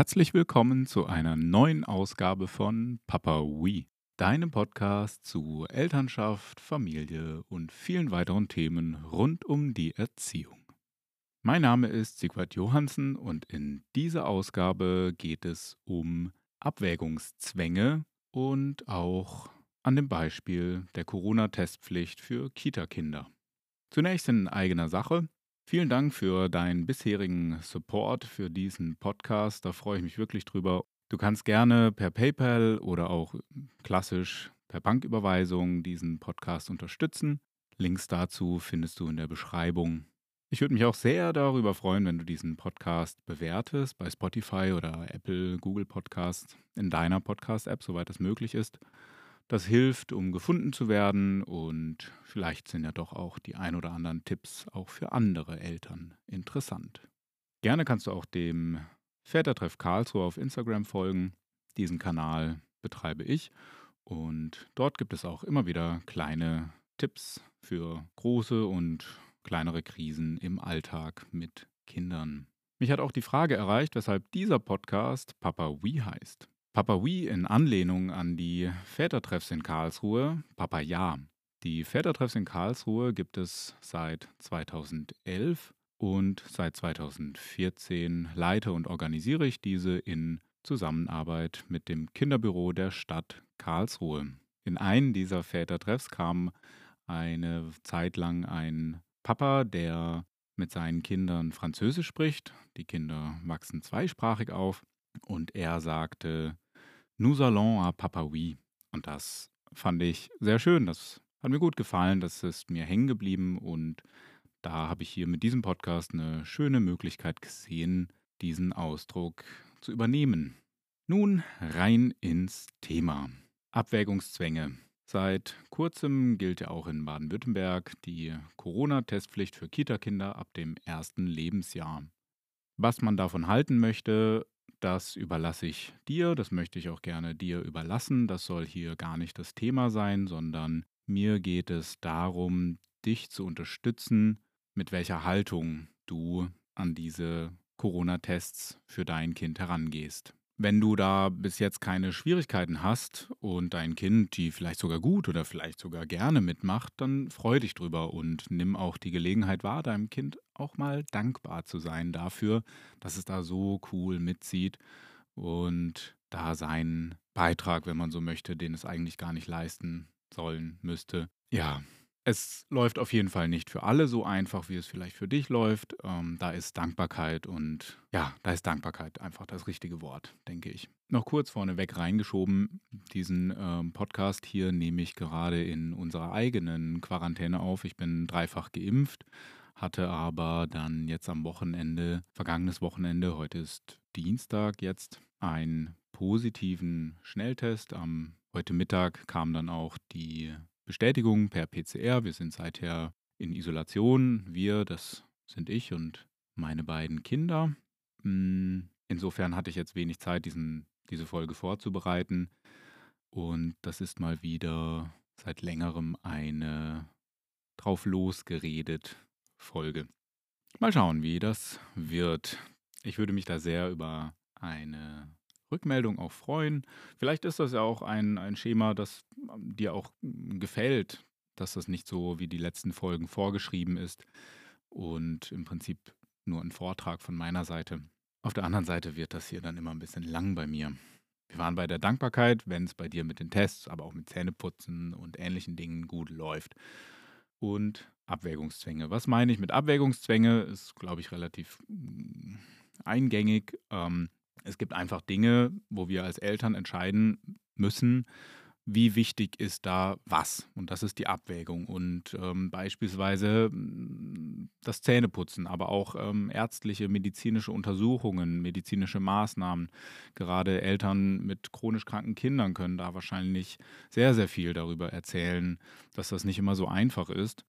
Herzlich willkommen zu einer neuen Ausgabe von Papa Wee, deinem Podcast zu Elternschaft, Familie und vielen weiteren Themen rund um die Erziehung. Mein Name ist Sigvard Johansen und in dieser Ausgabe geht es um Abwägungszwänge und auch an dem Beispiel der Corona-Testpflicht für Kita-Kinder. Zunächst in eigener Sache. Vielen Dank für deinen bisherigen Support für diesen Podcast. Da freue ich mich wirklich drüber. Du kannst gerne per PayPal oder auch klassisch per Banküberweisung diesen Podcast unterstützen. Links dazu findest du in der Beschreibung. Ich würde mich auch sehr darüber freuen, wenn du diesen Podcast bewertest bei Spotify oder Apple, Google Podcast, in deiner Podcast-App, soweit es möglich ist. Das hilft, um gefunden zu werden und vielleicht sind ja doch auch die ein oder anderen Tipps auch für andere Eltern interessant. Gerne kannst du auch dem Vätertreff Karlsruhe auf Instagram folgen. Diesen Kanal betreibe ich und dort gibt es auch immer wieder kleine Tipps für große und kleinere Krisen im Alltag mit Kindern. Mich hat auch die Frage erreicht, weshalb dieser Podcast Papa Wie heißt. Papa Wee in Anlehnung an die Vätertreffs in Karlsruhe, Papa Ja. Die Vätertreffs in Karlsruhe gibt es seit 2011 und seit 2014 leite und organisiere ich diese in Zusammenarbeit mit dem Kinderbüro der Stadt Karlsruhe. In einen dieser Vätertreffs kam eine Zeit lang ein Papa, der mit seinen Kindern Französisch spricht. Die Kinder wachsen zweisprachig auf und er sagte, Nous allons à Papa Oui. Und das fand ich sehr schön. Das hat mir gut gefallen. Das ist mir hängen geblieben. Und da habe ich hier mit diesem Podcast eine schöne Möglichkeit gesehen, diesen Ausdruck zu übernehmen. Nun rein ins Thema. Abwägungszwänge. Seit kurzem gilt ja auch in Baden-Württemberg die Corona-Testpflicht für Kita-Kinder ab dem ersten Lebensjahr. Was man davon halten möchte, das überlasse ich dir, das möchte ich auch gerne dir überlassen. Das soll hier gar nicht das Thema sein, sondern mir geht es darum, dich zu unterstützen, mit welcher Haltung du an diese Corona-Tests für dein Kind herangehst. Wenn du da bis jetzt keine Schwierigkeiten hast und dein Kind die vielleicht sogar gut oder vielleicht sogar gerne mitmacht, dann freu dich drüber und nimm auch die Gelegenheit wahr, deinem Kind auch mal dankbar zu sein dafür, dass es da so cool mitzieht und da seinen Beitrag, wenn man so möchte, den es eigentlich gar nicht leisten sollen müsste, ja, es läuft auf jeden Fall nicht für alle so einfach, wie es vielleicht für dich läuft. Ähm, da ist Dankbarkeit und ja, da ist Dankbarkeit einfach das richtige Wort, denke ich. Noch kurz vorneweg reingeschoben, diesen ähm, Podcast hier nehme ich gerade in unserer eigenen Quarantäne auf. Ich bin dreifach geimpft, hatte aber dann jetzt am Wochenende, vergangenes Wochenende, heute ist Dienstag jetzt, einen positiven Schnelltest. Am heute Mittag kam dann auch die Bestätigung per PCR. Wir sind seither in Isolation. Wir, das sind ich und meine beiden Kinder. Hm, insofern hatte ich jetzt wenig Zeit, diesen, diese Folge vorzubereiten. Und das ist mal wieder seit längerem eine drauf losgeredet Folge. Mal schauen, wie das wird. Ich würde mich da sehr über eine Rückmeldung auch freuen. Vielleicht ist das ja auch ein, ein Schema, das ähm, dir auch hm, gefällt, dass das nicht so wie die letzten Folgen vorgeschrieben ist und im Prinzip nur ein Vortrag von meiner Seite. Auf der anderen Seite wird das hier dann immer ein bisschen lang bei mir. Wir waren bei der Dankbarkeit, wenn es bei dir mit den Tests, aber auch mit Zähneputzen und ähnlichen Dingen gut läuft. Und Abwägungszwänge. Was meine ich mit Abwägungszwänge? Ist, glaube ich, relativ hm, eingängig. Ähm, es gibt einfach Dinge, wo wir als Eltern entscheiden müssen, wie wichtig ist da was. Und das ist die Abwägung. Und ähm, beispielsweise mm, das Zähneputzen, aber auch ähm, ärztliche, medizinische Untersuchungen, medizinische Maßnahmen. Gerade Eltern mit chronisch kranken Kindern können da wahrscheinlich sehr, sehr viel darüber erzählen, dass das nicht immer so einfach ist,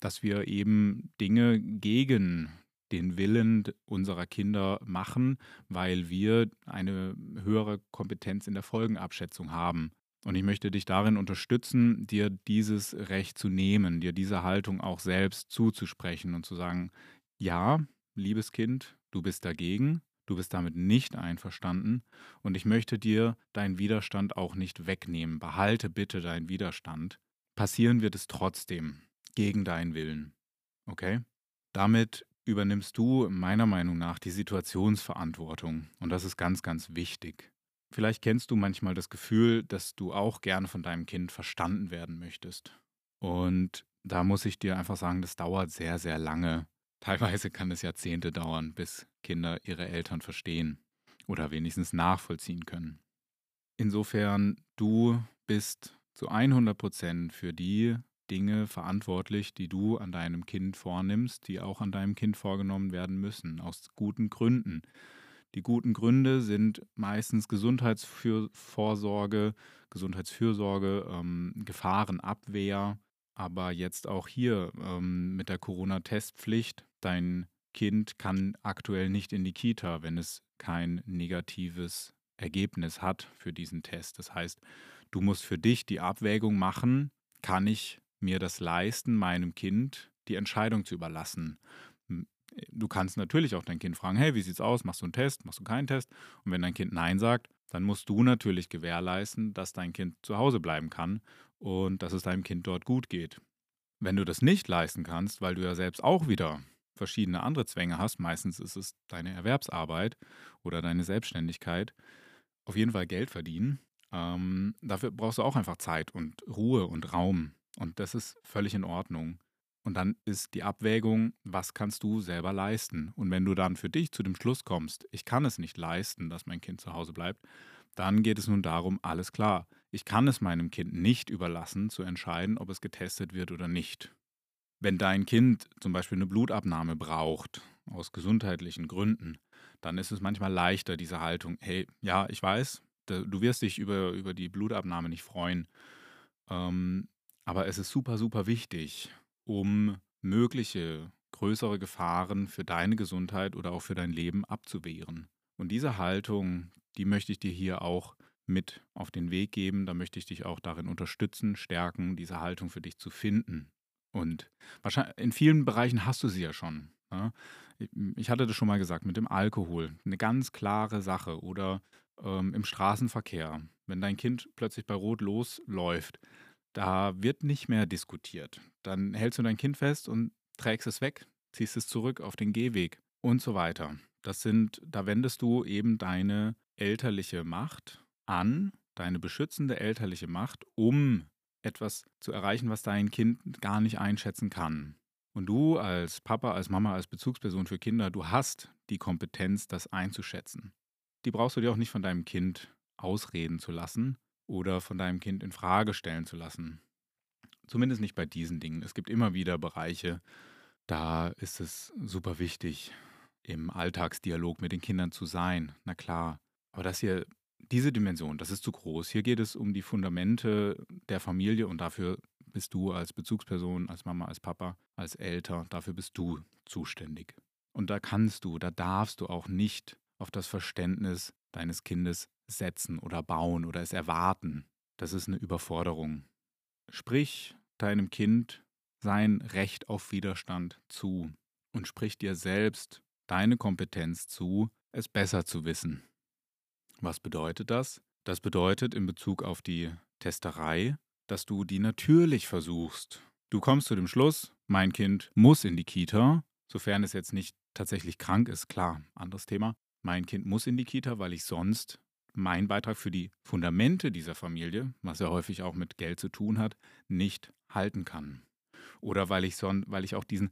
dass wir eben Dinge gegen den Willen unserer Kinder machen, weil wir eine höhere Kompetenz in der Folgenabschätzung haben. Und ich möchte dich darin unterstützen, dir dieses Recht zu nehmen, dir diese Haltung auch selbst zuzusprechen und zu sagen, ja, liebes Kind, du bist dagegen, Du bist damit nicht einverstanden und ich möchte dir deinen Widerstand auch nicht wegnehmen. Behalte bitte deinen Widerstand. Passieren wird es trotzdem, gegen deinen Willen. Okay? Damit übernimmst du meiner Meinung nach die Situationsverantwortung und das ist ganz, ganz wichtig. Vielleicht kennst du manchmal das Gefühl, dass du auch gerne von deinem Kind verstanden werden möchtest. Und da muss ich dir einfach sagen, das dauert sehr, sehr lange. Teilweise kann es Jahrzehnte dauern, bis Kinder ihre Eltern verstehen oder wenigstens nachvollziehen können. Insofern, du bist zu 100 Prozent für die Dinge verantwortlich, die du an deinem Kind vornimmst, die auch an deinem Kind vorgenommen werden müssen, aus guten Gründen. Die guten Gründe sind meistens Gesundheitsvorsorge, Gesundheitsfürsorge, ähm, Gefahrenabwehr, aber jetzt auch hier ähm, mit der Corona-Testpflicht. Dein Kind kann aktuell nicht in die Kita, wenn es kein negatives Ergebnis hat für diesen Test. Das heißt, du musst für dich die Abwägung machen, kann ich mir das leisten, meinem Kind die Entscheidung zu überlassen? Du kannst natürlich auch dein Kind fragen, hey, wie sieht's aus? Machst du einen Test? Machst du keinen Test? Und wenn dein Kind Nein sagt, dann musst du natürlich gewährleisten, dass dein Kind zu Hause bleiben kann und dass es deinem Kind dort gut geht. Wenn du das nicht leisten kannst, weil du ja selbst auch wieder verschiedene andere Zwänge hast, meistens ist es deine Erwerbsarbeit oder deine Selbstständigkeit, auf jeden Fall Geld verdienen, ähm, dafür brauchst du auch einfach Zeit und Ruhe und Raum. Und das ist völlig in Ordnung. Und dann ist die Abwägung, was kannst du selber leisten? Und wenn du dann für dich zu dem Schluss kommst, ich kann es nicht leisten, dass mein Kind zu Hause bleibt, dann geht es nun darum, alles klar, ich kann es meinem Kind nicht überlassen, zu entscheiden, ob es getestet wird oder nicht. Wenn dein Kind zum Beispiel eine Blutabnahme braucht, aus gesundheitlichen Gründen, dann ist es manchmal leichter, diese Haltung, hey, ja, ich weiß, du wirst dich über, über die Blutabnahme nicht freuen, ähm, aber es ist super, super wichtig, um mögliche größere Gefahren für deine Gesundheit oder auch für dein Leben abzuwehren. Und diese Haltung, die möchte ich dir hier auch mit auf den Weg geben. Da möchte ich dich auch darin unterstützen, stärken, diese Haltung für dich zu finden. Und wahrscheinlich in vielen Bereichen hast du sie ja schon. Ne? Ich hatte das schon mal gesagt mit dem Alkohol. Eine ganz klare Sache. Oder ähm, im Straßenverkehr. Wenn dein Kind plötzlich bei Rot losläuft, da wird nicht mehr diskutiert. Dann hältst du dein Kind fest und trägst es weg, ziehst es zurück auf den Gehweg und so weiter. Das sind, da wendest du eben deine elterliche Macht an, deine beschützende elterliche Macht, um etwas zu erreichen, was dein Kind gar nicht einschätzen kann. Und du als Papa, als Mama, als Bezugsperson für Kinder, du hast die Kompetenz, das einzuschätzen. Die brauchst du dir auch nicht von deinem Kind ausreden zu lassen, oder von deinem Kind in Frage stellen zu lassen. Zumindest nicht bei diesen Dingen. Es gibt immer wieder Bereiche, da ist es super wichtig, im Alltagsdialog mit den Kindern zu sein. Na klar. Aber das hier, diese Dimension, das ist zu groß. Hier geht es um die Fundamente der Familie und dafür bist du als Bezugsperson, als Mama, als Papa, als Elter, dafür bist du zuständig. Und da kannst du, da darfst du auch nicht auf das Verständnis deines Kindes setzen oder bauen oder es erwarten. Das ist eine Überforderung. Sprich deinem Kind sein Recht auf Widerstand zu und sprich dir selbst deine Kompetenz zu, es besser zu wissen. Was bedeutet das? Das bedeutet in Bezug auf die Testerei, dass du die natürlich versuchst. Du kommst zu dem Schluss, mein Kind muss in die Kita, sofern es jetzt nicht tatsächlich krank ist, klar, anderes Thema. Mein Kind muss in die Kita, weil ich sonst mein Beitrag für die Fundamente dieser Familie, was ja häufig auch mit Geld zu tun hat, nicht halten kann. Oder weil ich, son weil ich auch diesen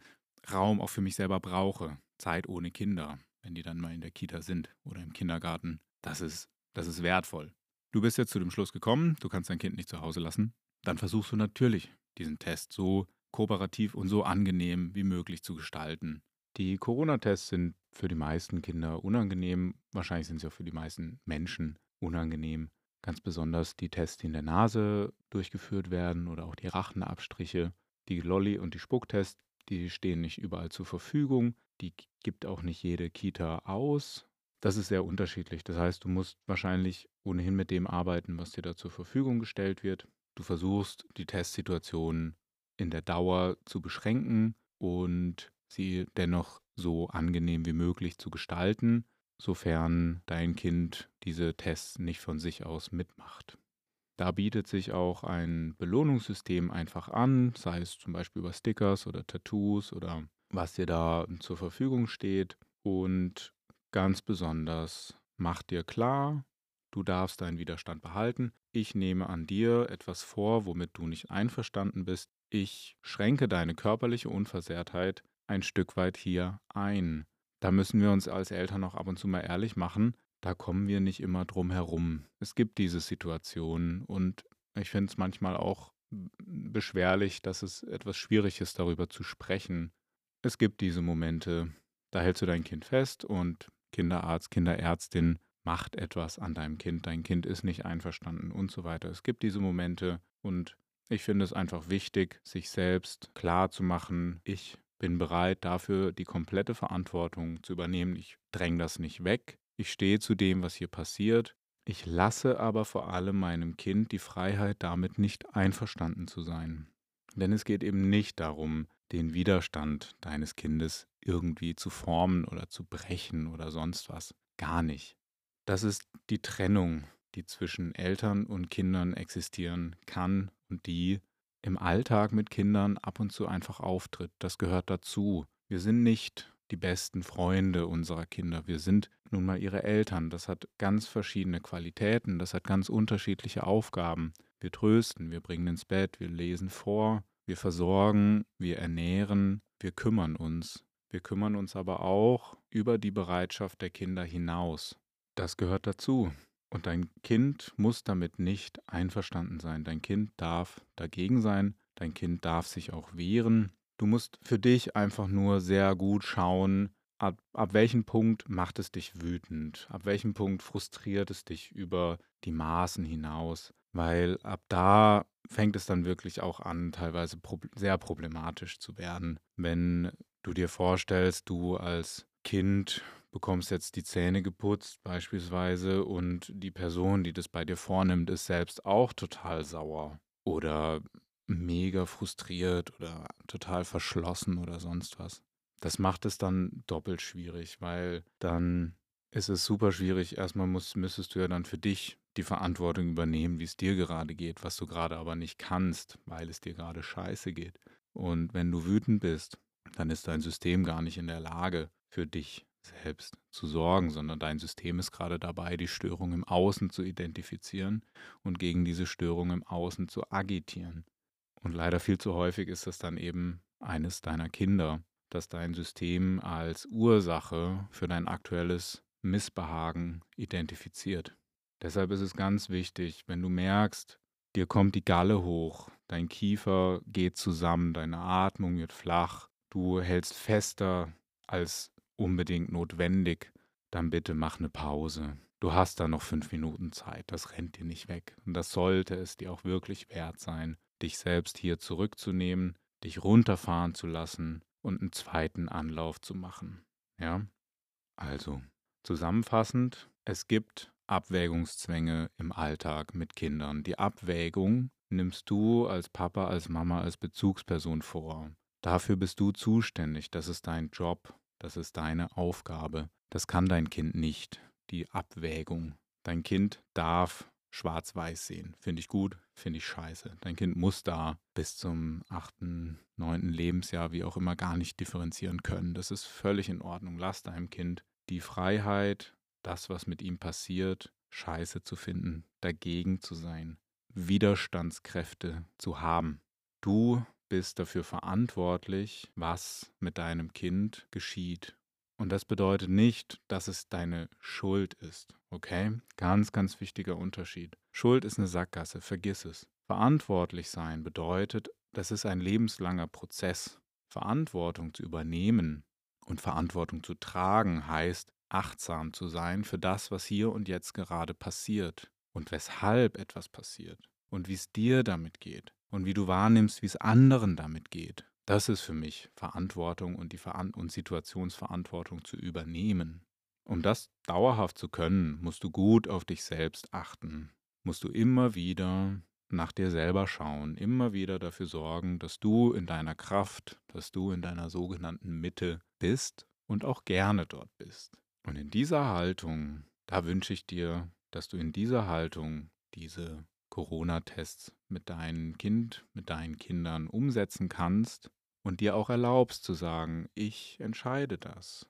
Raum auch für mich selber brauche. Zeit ohne Kinder, wenn die dann mal in der Kita sind oder im Kindergarten. Das ist, das ist wertvoll. Du bist jetzt zu dem Schluss gekommen, du kannst dein Kind nicht zu Hause lassen. Dann versuchst du natürlich, diesen Test so kooperativ und so angenehm wie möglich zu gestalten. Die Corona-Tests sind für die meisten Kinder unangenehm. Wahrscheinlich sind sie auch für die meisten Menschen unangenehm. Ganz besonders die Tests, die in der Nase durchgeführt werden oder auch die Rachenabstriche. Die Lolli- und die Spucktests, die stehen nicht überall zur Verfügung. Die gibt auch nicht jede Kita aus. Das ist sehr unterschiedlich. Das heißt, du musst wahrscheinlich ohnehin mit dem arbeiten, was dir da zur Verfügung gestellt wird. Du versuchst, die Testsituation in der Dauer zu beschränken und sie dennoch so angenehm wie möglich zu gestalten, sofern dein Kind diese Tests nicht von sich aus mitmacht. Da bietet sich auch ein Belohnungssystem einfach an, sei es zum Beispiel über Stickers oder Tattoos oder was dir da zur Verfügung steht. Und ganz besonders mach dir klar, du darfst deinen Widerstand behalten. Ich nehme an dir etwas vor, womit du nicht einverstanden bist. Ich schränke deine körperliche Unversehrtheit ein Stück weit hier ein. Da müssen wir uns als Eltern auch ab und zu mal ehrlich machen, da kommen wir nicht immer drum herum. Es gibt diese Situationen und ich finde es manchmal auch beschwerlich, dass es etwas schwierig ist, darüber zu sprechen. Es gibt diese Momente, da hältst du dein Kind fest und Kinderarzt, Kinderärztin macht etwas an deinem Kind, dein Kind ist nicht einverstanden und so weiter. Es gibt diese Momente und ich finde es einfach wichtig, sich selbst klar zu machen, ich bin bereit dafür die komplette Verantwortung zu übernehmen. Ich dränge das nicht weg, ich stehe zu dem, was hier passiert. Ich lasse aber vor allem meinem Kind die Freiheit, damit nicht einverstanden zu sein. Denn es geht eben nicht darum, den Widerstand deines Kindes irgendwie zu formen oder zu brechen oder sonst was. Gar nicht. Das ist die Trennung, die zwischen Eltern und Kindern existieren kann und die im Alltag mit Kindern ab und zu einfach auftritt. Das gehört dazu. Wir sind nicht die besten Freunde unserer Kinder. Wir sind nun mal ihre Eltern. Das hat ganz verschiedene Qualitäten, das hat ganz unterschiedliche Aufgaben. Wir trösten, wir bringen ins Bett, wir lesen vor, wir versorgen, wir ernähren, wir kümmern uns. Wir kümmern uns aber auch über die Bereitschaft der Kinder hinaus. Das gehört dazu. Und dein Kind muss damit nicht einverstanden sein. Dein Kind darf dagegen sein, dein Kind darf sich auch wehren, Du musst für dich einfach nur sehr gut schauen, ab, ab welchem Punkt macht es dich wütend, ab welchem Punkt frustriert es dich über die Maßen hinaus, weil ab da fängt es dann wirklich auch an, teilweise prob sehr problematisch zu werden. Wenn du dir vorstellst, du als Kind bekommst jetzt die Zähne geputzt beispielsweise und die Person, die das bei dir vornimmt, ist selbst auch total sauer. Oder mega frustriert oder total verschlossen oder sonst was. Das macht es dann doppelt schwierig, weil dann ist es super schwierig. Erstmal musst, müsstest du ja dann für dich die Verantwortung übernehmen, wie es dir gerade geht, was du gerade aber nicht kannst, weil es dir gerade scheiße geht. Und wenn du wütend bist, dann ist dein System gar nicht in der Lage, für dich selbst zu sorgen, sondern dein System ist gerade dabei, die Störung im Außen zu identifizieren und gegen diese Störung im Außen zu agitieren. Und leider viel zu häufig ist das dann eben eines deiner Kinder, das dein System als Ursache für dein aktuelles Missbehagen identifiziert. Deshalb ist es ganz wichtig, wenn du merkst, dir kommt die Galle hoch, dein Kiefer geht zusammen, deine Atmung wird flach, du hältst fester als unbedingt notwendig, dann bitte mach eine Pause. Du hast da noch fünf Minuten Zeit, das rennt dir nicht weg. Und das sollte es dir auch wirklich wert sein, dich selbst hier zurückzunehmen, dich runterfahren zu lassen und einen zweiten Anlauf zu machen. Ja? Also, zusammenfassend, es gibt Abwägungszwänge im Alltag mit Kindern. Die Abwägung nimmst du als Papa, als Mama, als Bezugsperson vor. Dafür bist du zuständig, das ist dein Job, das ist deine Aufgabe. Das kann dein Kind nicht, die Abwägung. Dein Kind darf schwarz-weiß sehen. Finde ich gut, finde ich scheiße. Dein Kind muss da bis zum achten, neunten Lebensjahr, wie auch immer, gar nicht differenzieren können. Das ist völlig in Ordnung. Lass deinem Kind die Freiheit, das, was mit ihm passiert, scheiße zu finden, dagegen zu sein, Widerstandskräfte zu haben. Du bist dafür verantwortlich, was mit deinem Kind geschieht. Und das bedeutet nicht, dass es deine Schuld ist. Okay? Ganz, ganz wichtiger Unterschied. Schuld ist eine Sackgasse, vergiss es. Verantwortlich sein bedeutet, das ist ein lebenslanger Prozess. Verantwortung zu übernehmen und Verantwortung zu tragen heißt, achtsam zu sein für das, was hier und jetzt gerade passiert und weshalb etwas passiert und wie es dir damit geht und wie du wahrnimmst, wie es anderen damit geht. Das ist für mich Verantwortung und die Veran und Situationsverantwortung zu übernehmen. Um das dauerhaft zu können, musst du gut auf dich selbst achten. Musst du immer wieder nach dir selber schauen, immer wieder dafür sorgen, dass du in deiner Kraft, dass du in deiner sogenannten Mitte bist und auch gerne dort bist. Und in dieser Haltung, da wünsche ich dir, dass du in dieser Haltung diese Corona-Tests mit deinem Kind, mit deinen Kindern umsetzen kannst und dir auch erlaubst zu sagen, ich entscheide das.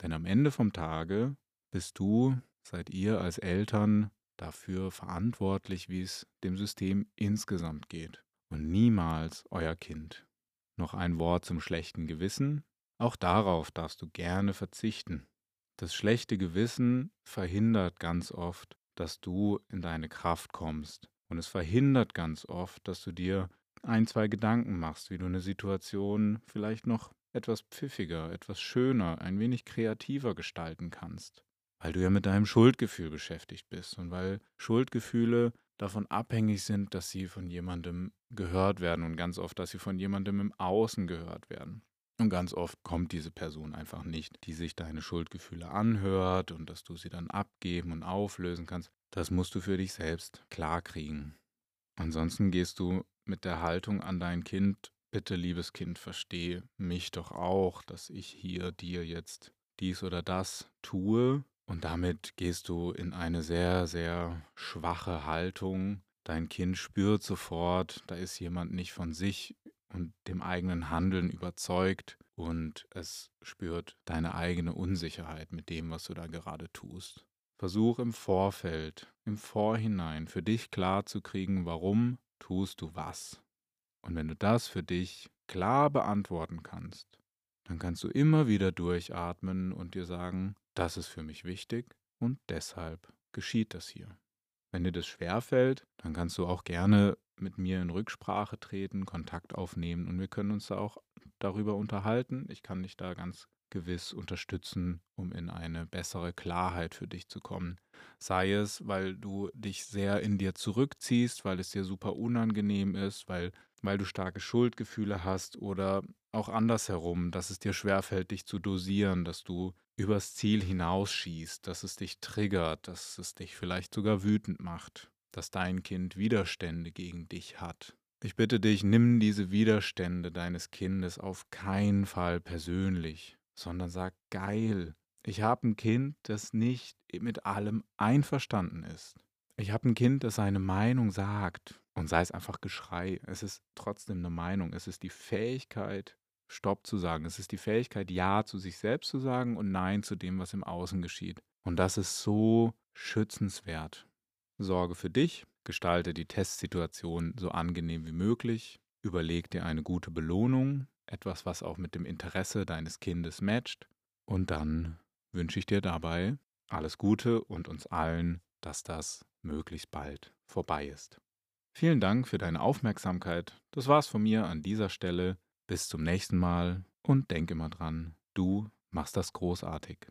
Denn am Ende vom Tage bist du, seid ihr als Eltern dafür verantwortlich, wie es dem System insgesamt geht und niemals euer Kind. Noch ein Wort zum schlechten Gewissen. Auch darauf darfst du gerne verzichten. Das schlechte Gewissen verhindert ganz oft, dass du in deine Kraft kommst. Und es verhindert ganz oft, dass du dir ein, zwei Gedanken machst, wie du eine Situation vielleicht noch etwas pfiffiger, etwas schöner, ein wenig kreativer gestalten kannst. Weil du ja mit deinem Schuldgefühl beschäftigt bist und weil Schuldgefühle davon abhängig sind, dass sie von jemandem gehört werden und ganz oft, dass sie von jemandem im Außen gehört werden. Und ganz oft kommt diese Person einfach nicht, die sich deine Schuldgefühle anhört und dass du sie dann abgeben und auflösen kannst. Das musst du für dich selbst klarkriegen. Ansonsten gehst du mit der Haltung an dein Kind, bitte liebes Kind, verstehe mich doch auch, dass ich hier dir jetzt dies oder das tue. Und damit gehst du in eine sehr, sehr schwache Haltung. Dein Kind spürt sofort, da ist jemand nicht von sich und dem eigenen Handeln überzeugt und es spürt deine eigene Unsicherheit mit dem, was du da gerade tust. Versuch im Vorfeld, im Vorhinein für dich klar zu kriegen, warum tust du was. Und wenn du das für dich klar beantworten kannst, dann kannst du immer wieder durchatmen und dir sagen, das ist für mich wichtig und deshalb geschieht das hier. Wenn dir das schwerfällt, dann kannst du auch gerne mit mir in Rücksprache treten, Kontakt aufnehmen und wir können uns da auch darüber unterhalten. Ich kann dich da ganz gewiss unterstützen, um in eine bessere Klarheit für dich zu kommen. Sei es, weil du dich sehr in dir zurückziehst, weil es dir super unangenehm ist, weil, weil du starke Schuldgefühle hast oder auch andersherum, dass es dir schwerfällt, dich zu dosieren, dass du übers Ziel hinausschießt, dass es dich triggert, dass es dich vielleicht sogar wütend macht, dass dein Kind Widerstände gegen dich hat. Ich bitte dich, nimm diese Widerstände deines Kindes auf keinen Fall persönlich sondern sag, geil, ich habe ein Kind, das nicht mit allem einverstanden ist. Ich habe ein Kind, das seine Meinung sagt und sei es einfach Geschrei. Es ist trotzdem eine Meinung. Es ist die Fähigkeit, Stopp zu sagen. Es ist die Fähigkeit, Ja zu sich selbst zu sagen und Nein zu dem, was im Außen geschieht. Und das ist so schützenswert. Sorge für dich, gestalte die Testsituation so angenehm wie möglich, überleg dir eine gute Belohnung, etwas, was auch mit dem Interesse deines Kindes matcht. Und dann wünsche ich dir dabei alles Gute und uns allen, dass das möglichst bald vorbei ist. Vielen Dank für deine Aufmerksamkeit. Das war's von mir an dieser Stelle. Bis zum nächsten Mal und denk immer dran, du machst das großartig.